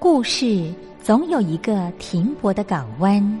故事总有一个停泊的港湾。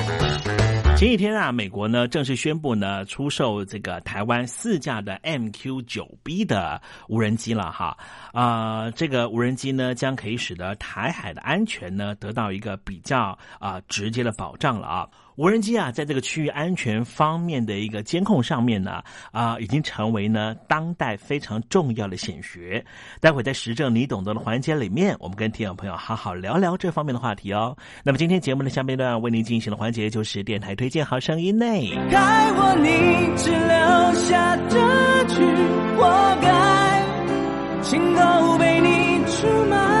前几天啊，美国呢正式宣布呢出售这个台湾四架的 MQ 九 B 的无人机了哈啊、这个无人机呢将可以使得台海的安全呢得到一个比较啊、直接的保障了啊。无人机啊，在这个区域安全方面的一个监控上面呢，啊、已经成为呢当代非常重要的显学。待会在时政你懂得的环节里面，我们跟听众朋友好好聊聊这方面的话题哦。那么今天节目的下半段为您进行的环节就是电台推荐好声音内。该我你只留下这句活该，心都被你出卖。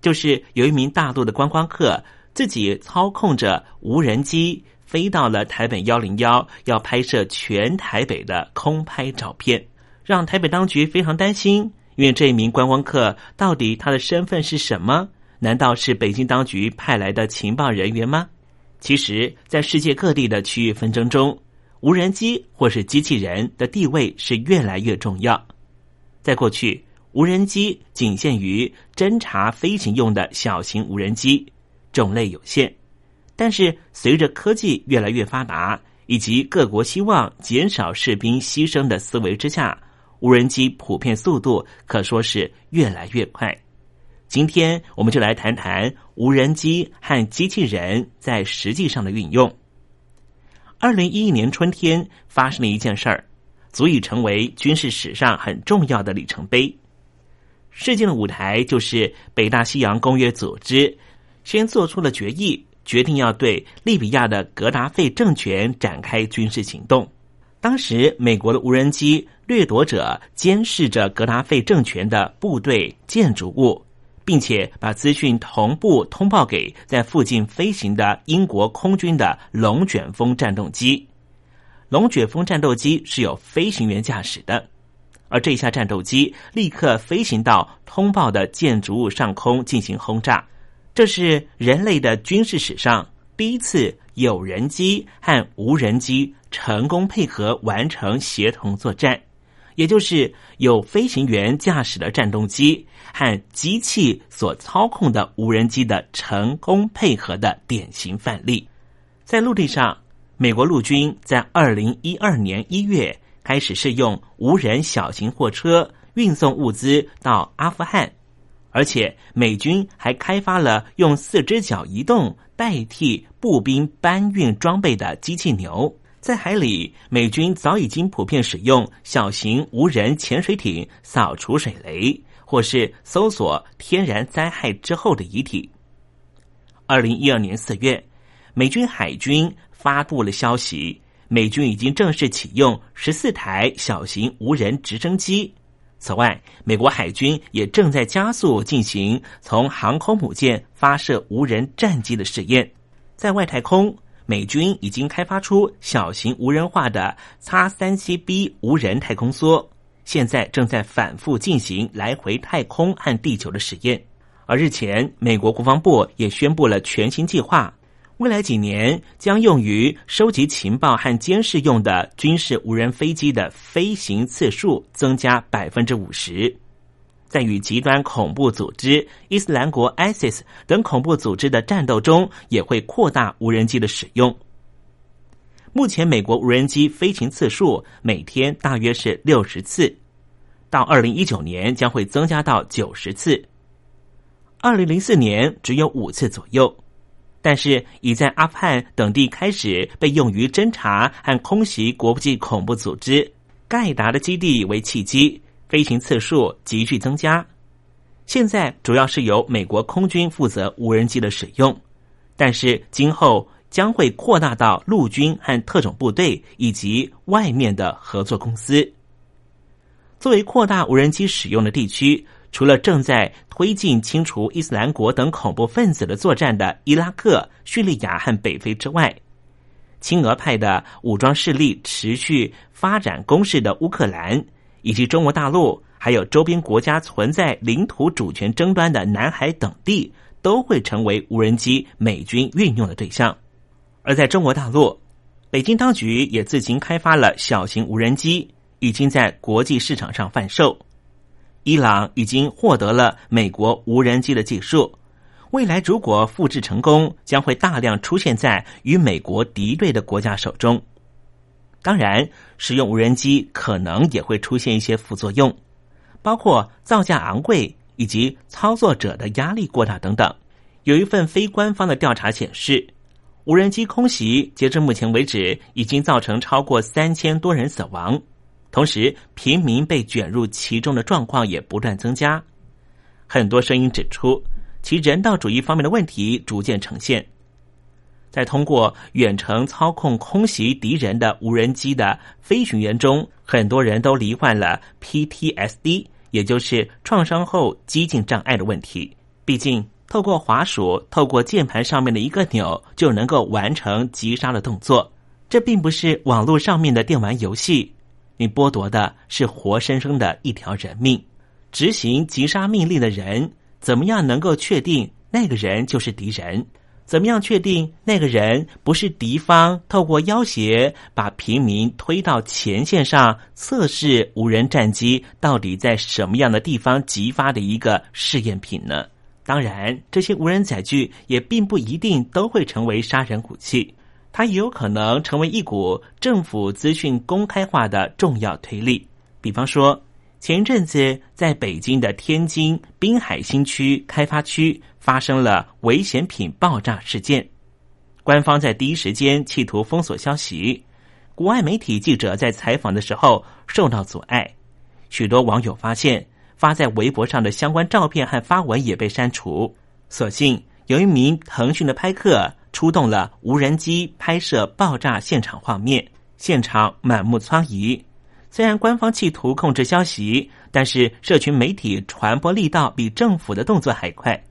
就是有一名大陆的观光客自己操控着无人机飞到了台北幺零幺，要拍摄全台北的空拍照片，让台北当局非常担心。因为这一名观光客到底他的身份是什么？难道是北京当局派来的情报人员吗？其实，在世界各地的区域纷争中，无人机或是机器人的地位是越来越重要。在过去，无人机仅限于侦察飞行用的小型无人机，种类有限。但是，随着科技越来越发达，以及各国希望减少士兵牺牲的思维之下，无人机普遍速度可说是越来越快。今天，我们就来谈谈无人机和机器人在实际上的运用。二零一一年春天发生了一件事儿，足以成为军事史上很重要的里程碑。事件的舞台就是北大西洋公约组织先做出了决议，决定要对利比亚的格达费政权展开军事行动。当时，美国的无人机掠夺者监视着格达费政权的部队、建筑物。并且把资讯同步通报给在附近飞行的英国空军的龙卷风战斗机。龙卷风战斗机是有飞行员驾驶的，而这架战斗机立刻飞行到通报的建筑物上空进行轰炸。这是人类的军事史上第一次有人机和无人机成功配合完成协同作战。也就是有飞行员驾驶的战斗机和机器所操控的无人机的成功配合的典型范例。在陆地上，美国陆军在二零一二年一月开始试用无人小型货车运送物资到阿富汗，而且美军还开发了用四只脚移动代替步兵搬运装备的机器牛。在海里，美军早已经普遍使用小型无人潜水艇扫除水雷，或是搜索天然灾害之后的遗体。二零一二年四月，美军海军发布了消息，美军已经正式启用十四台小型无人直升机。此外，美国海军也正在加速进行从航空母舰发射无人战机的试验，在外太空。美军已经开发出小型无人化的叉三七 B 无人太空梭，现在正在反复进行来回太空和地球的实验。而日前，美国国防部也宣布了全新计划，未来几年将用于收集情报和监视用的军事无人飞机的飞行次数增加百分之五十。在与极端恐怖组织伊斯兰国 （ISIS） 等恐怖组织的战斗中，也会扩大无人机的使用。目前，美国无人机飞行次数每天大约是六十次，到二零一九年将会增加到九十次。二零零四年只有五次左右，但是已在阿富汗等地开始被用于侦查和空袭国际恐怖组织盖达的基地为契机。飞行次数急剧增加，现在主要是由美国空军负责无人机的使用，但是今后将会扩大到陆军和特种部队以及外面的合作公司。作为扩大无人机使用的地区，除了正在推进清除伊斯兰国等恐怖分子的作战的伊拉克、叙利亚和北非之外，亲俄派的武装势力持续发展攻势的乌克兰。以及中国大陆，还有周边国家存在领土主权争端的南海等地，都会成为无人机美军运用的对象。而在中国大陆，北京当局也自行开发了小型无人机，已经在国际市场上贩售。伊朗已经获得了美国无人机的技术，未来如果复制成功，将会大量出现在与美国敌对的国家手中。当然，使用无人机可能也会出现一些副作用，包括造价昂贵以及操作者的压力过大等等。有一份非官方的调查显示，无人机空袭截至目前为止已经造成超过三千多人死亡，同时平民被卷入其中的状况也不断增加。很多声音指出，其人道主义方面的问题逐渐呈现。在通过远程操控空袭敌人的无人机的飞行员中，很多人都罹患了 PTSD，也就是创伤后激进障碍的问题。毕竟，透过滑鼠、透过键盘上面的一个钮就能够完成击杀的动作，这并不是网络上面的电玩游戏。你剥夺的是活生生的一条人命。执行击杀命令的人，怎么样能够确定那个人就是敌人？怎么样确定那个人不是敌方透过要挟把平民推到前线上测试无人战机到底在什么样的地方激发的一个试验品呢？当然，这些无人载具也并不一定都会成为杀人武器，它也有可能成为一股政府资讯公开化的重要推力。比方说，前阵子在北京的天津滨海新区开发区发生了危险品爆炸事件，官方在第一时间企图封锁消息，国外媒体记者在采访的时候受到阻碍，许多网友发现。发在微博上的相关照片和发文也被删除。所幸有一名腾讯的拍客出动了无人机拍摄爆炸现场画面，现场满目疮痍。虽然官方企图控制消息，但是社群媒体传播力道比政府的动作还快。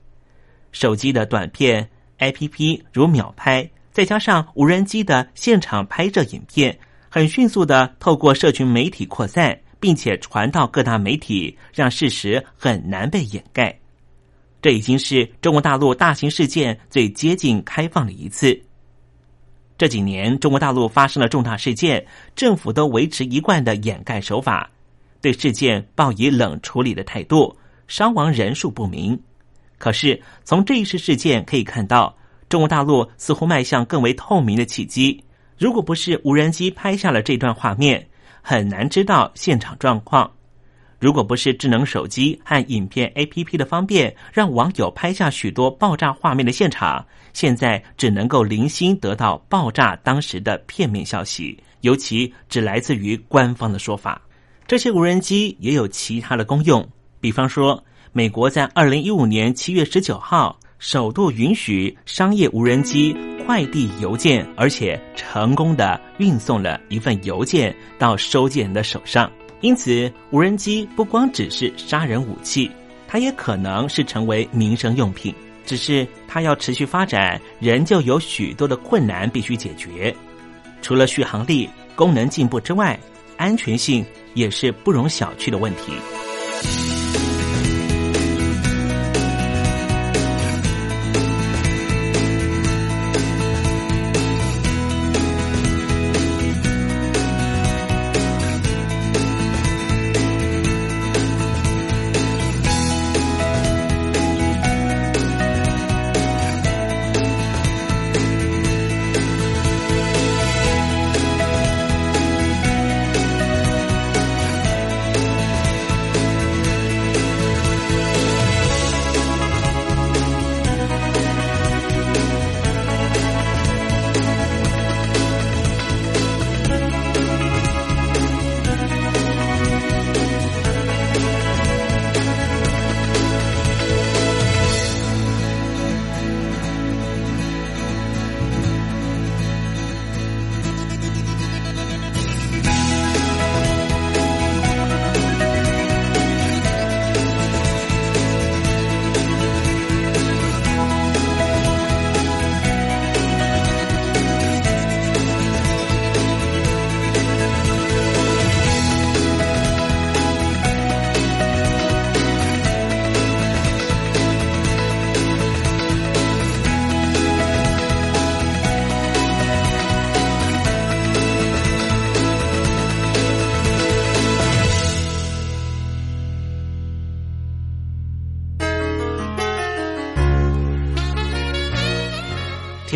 手机的短片 APP 如秒拍，再加上无人机的现场拍摄影片，很迅速的透过社群媒体扩散。并且传到各大媒体，让事实很难被掩盖。这已经是中国大陆大型事件最接近开放的一次。这几年，中国大陆发生了重大事件，政府都维持一贯的掩盖手法，对事件抱以冷处理的态度，伤亡人数不明。可是，从这一次事件可以看到，中国大陆似乎迈向更为透明的契机。如果不是无人机拍下了这段画面，很难知道现场状况。如果不是智能手机和影片 APP 的方便，让网友拍下许多爆炸画面的现场，现在只能够零星得到爆炸当时的片面消息，尤其只来自于官方的说法。这些无人机也有其他的功用，比方说，美国在二零一五年七月十九号首度允许商业无人机。快递邮件，而且成功的运送了一份邮件到收件人的手上。因此，无人机不光只是杀人武器，它也可能是成为民生用品。只是它要持续发展，仍旧有许多的困难必须解决。除了续航力、功能进步之外，安全性也是不容小觑的问题。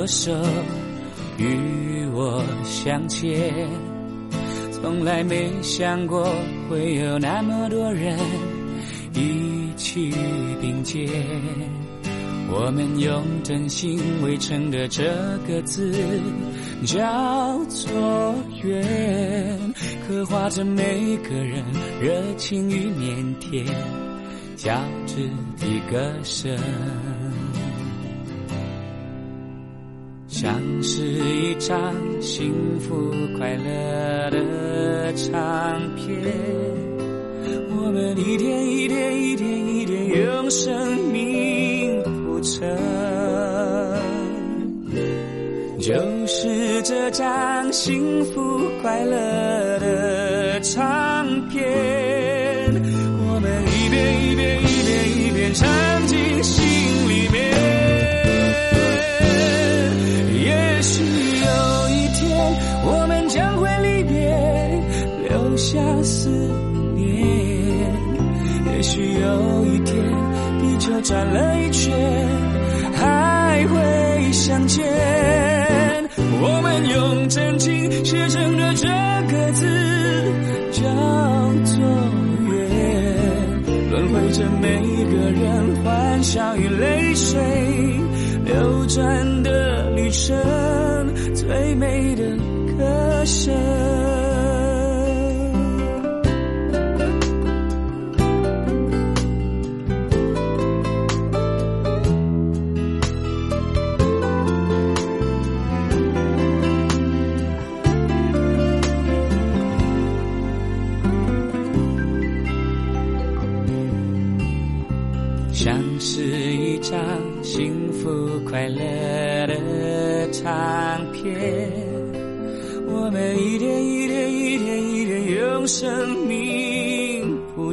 那么多手与我相牵，从来没想过会有那么多人一起并肩。我们用真心围成的这个字叫做缘，刻画着每个人热情与腼腆交织的歌声，像是一张幸福快乐的唱片。我们一天一天一天一天用生命谱成，就是这张幸福快乐的唱片。我们一遍一遍一遍一遍唱思念。也许有一天，地球转了一圈，还会相见。我们用真情写成的这个字，叫做缘，轮回着每个人欢笑与泪水，流转的旅程，最美的歌声。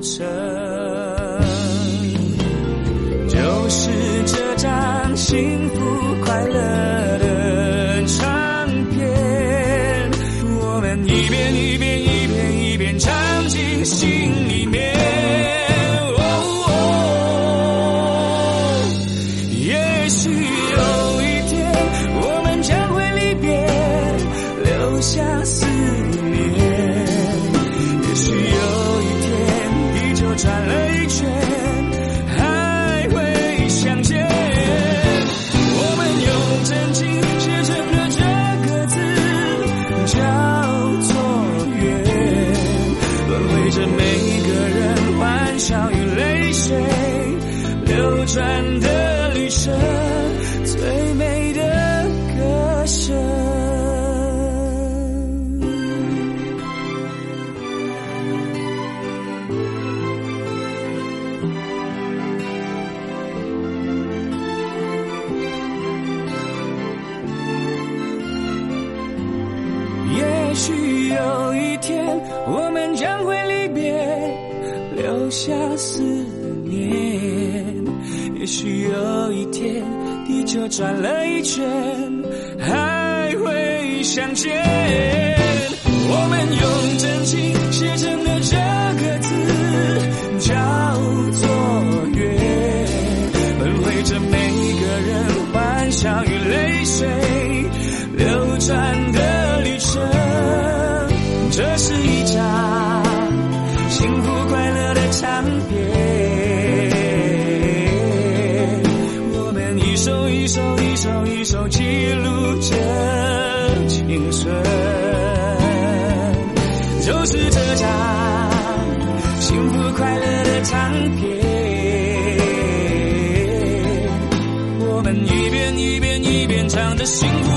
生就是这张心转了一圈，还会相见。singular.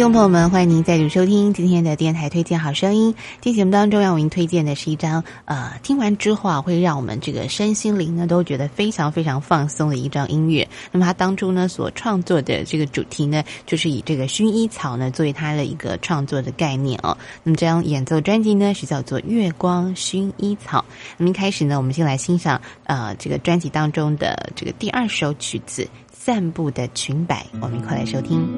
听众朋友们，欢迎您再度收听今天的电台推荐好声音。今天节目当中要为您推荐的是一张呃，听完之后啊，会让我们这个身心灵呢都觉得非常非常放松的一张音乐。那么他当初呢所创作的这个主题呢，就是以这个薰衣草呢作为他的一个创作的概念哦。那么这张演奏专辑呢是叫做《月光薰衣草》。那么一开始呢，我们先来欣赏呃这个专辑当中的这个第二首曲子《散步的裙摆》，我们一块来收听。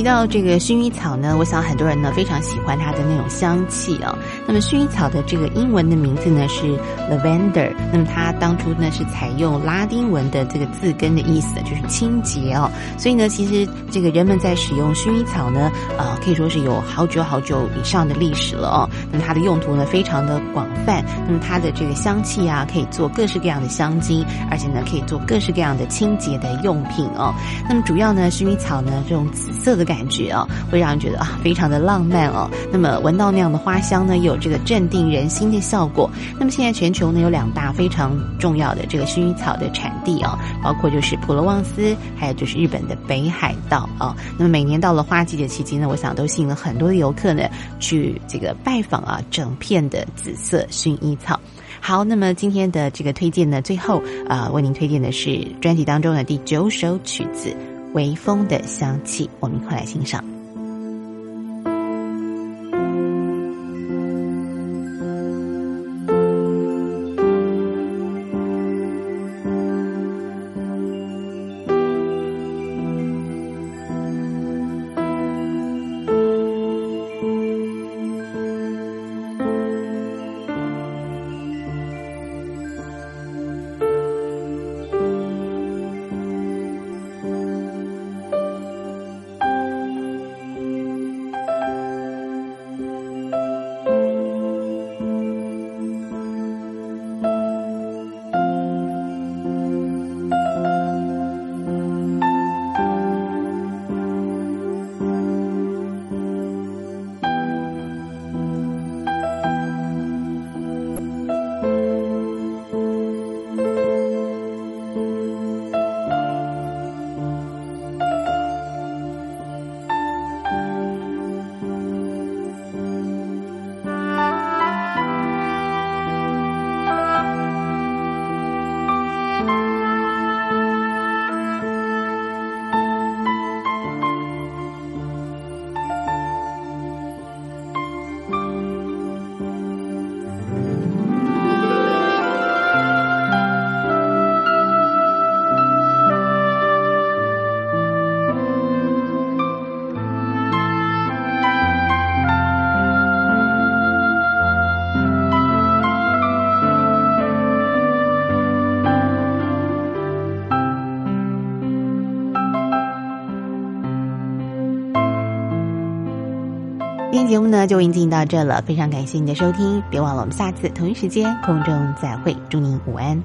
提到这个薰衣草呢，我想很多人呢非常喜欢它的那种香气啊。那么薰衣草的这个英文的名字呢是 lavender，那么它当初呢是采用拉丁文的这个字根的意思，就是清洁哦。所以呢，其实这个人们在使用薰衣草呢，呃，可以说是有好久好久以上的历史了哦。那么它的用途呢非常的广泛，那么它的这个香气啊，可以做各式各样的香精，而且呢可以做各式各样的清洁的用品哦。那么主要呢，薰衣草呢这种紫色的感觉啊，会让人觉得啊非常的浪漫哦。那么闻到那样的花香呢，有这个镇定人心的效果。那么现在全球呢有两大非常重要的这个薰衣草的产地啊，包括就是普罗旺斯，还有就是日本的北海道啊。那么每年到了花季的期间呢，我想都吸引了很多的游客呢去这个拜访啊整片的紫色薰衣草。好，那么今天的这个推荐呢，最后啊为您推荐的是专辑当中的第九首曲子《微风的香气》，我们一块来欣赏。今天节目呢就已经进行到这了，非常感谢您的收听，别忘了我们下次同一时间空中再会，祝您午安。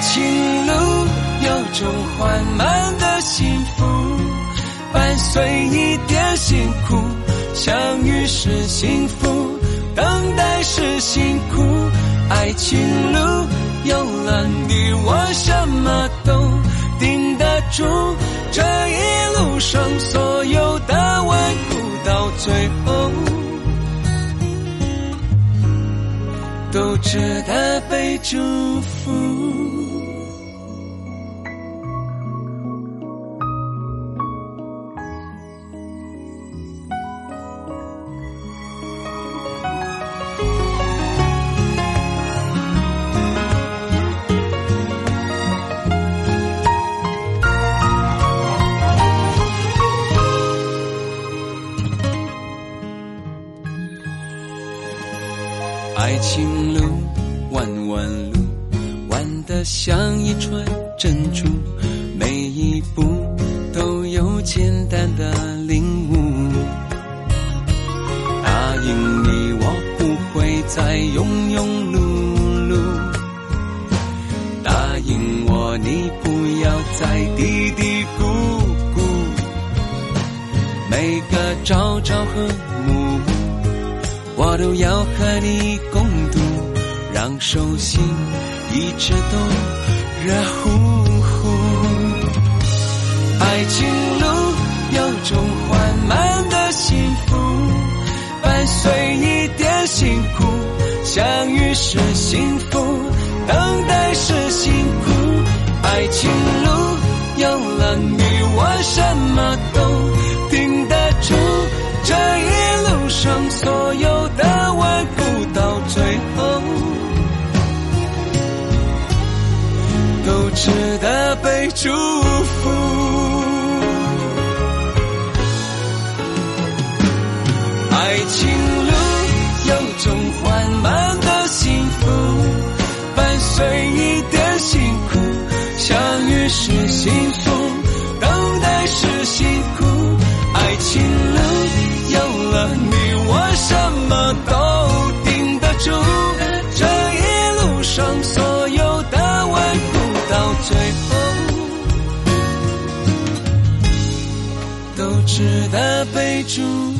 情路有种缓慢的幸福。伴随一点辛苦，相遇是幸福，等待是辛苦。爱情路有了你，我什么都顶得住。这一路上所有的顽固，到最后都值得被祝福。爱情路弯弯路，弯得像一串珍珠，每一步都有简单的领悟。答应你，我不会再庸庸碌碌。答应我，你不要再嘀嘀咕咕。每个朝朝和暮暮。我都要和你共度，让手心一直都热乎乎。爱情路有种缓慢的幸福，伴随一点辛苦。相遇是幸福，等待是辛苦。爱情路有了你，我什么都值得被祝福。爱情路有种缓慢的幸福，伴随一点辛苦。相遇是幸福，等待是辛苦。爱情路。有了你，我什么都顶得住。值得被祝福。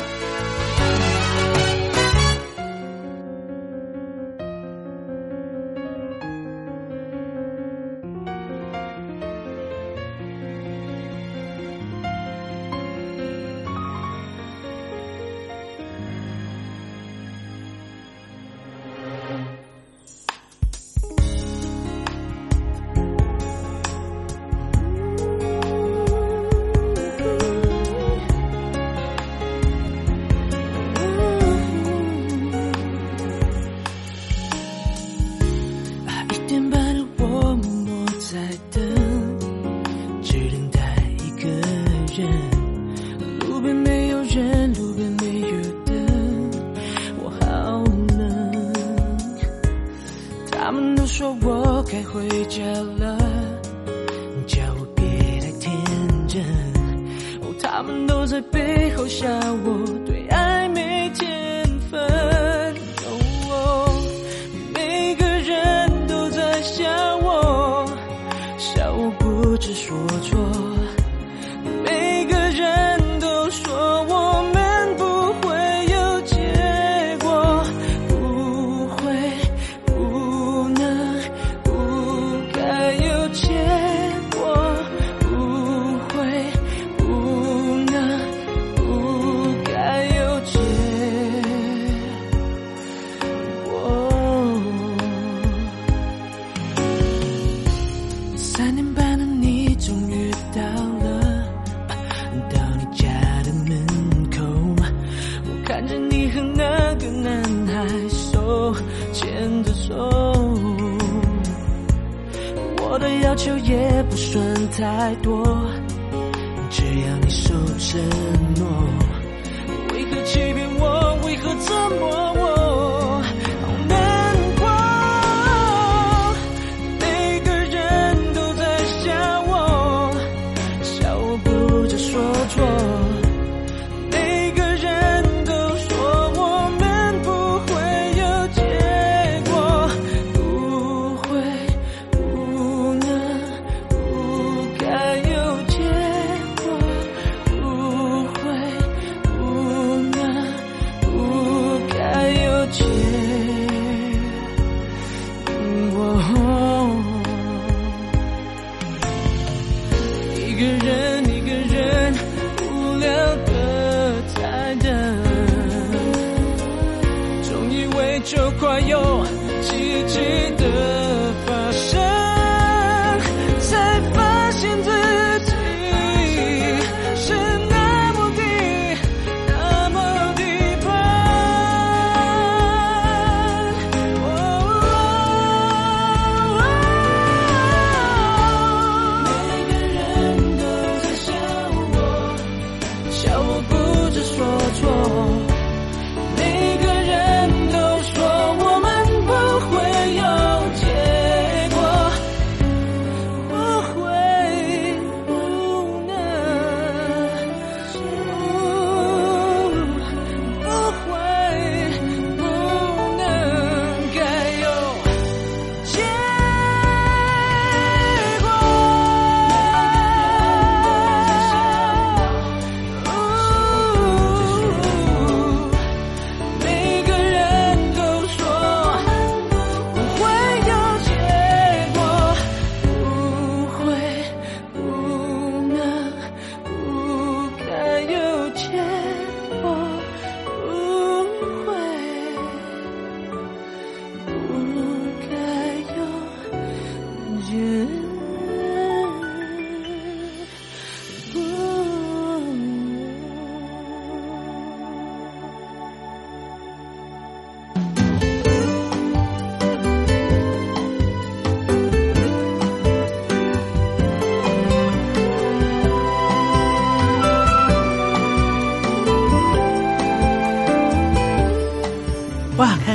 都在背后笑我对爱没天分。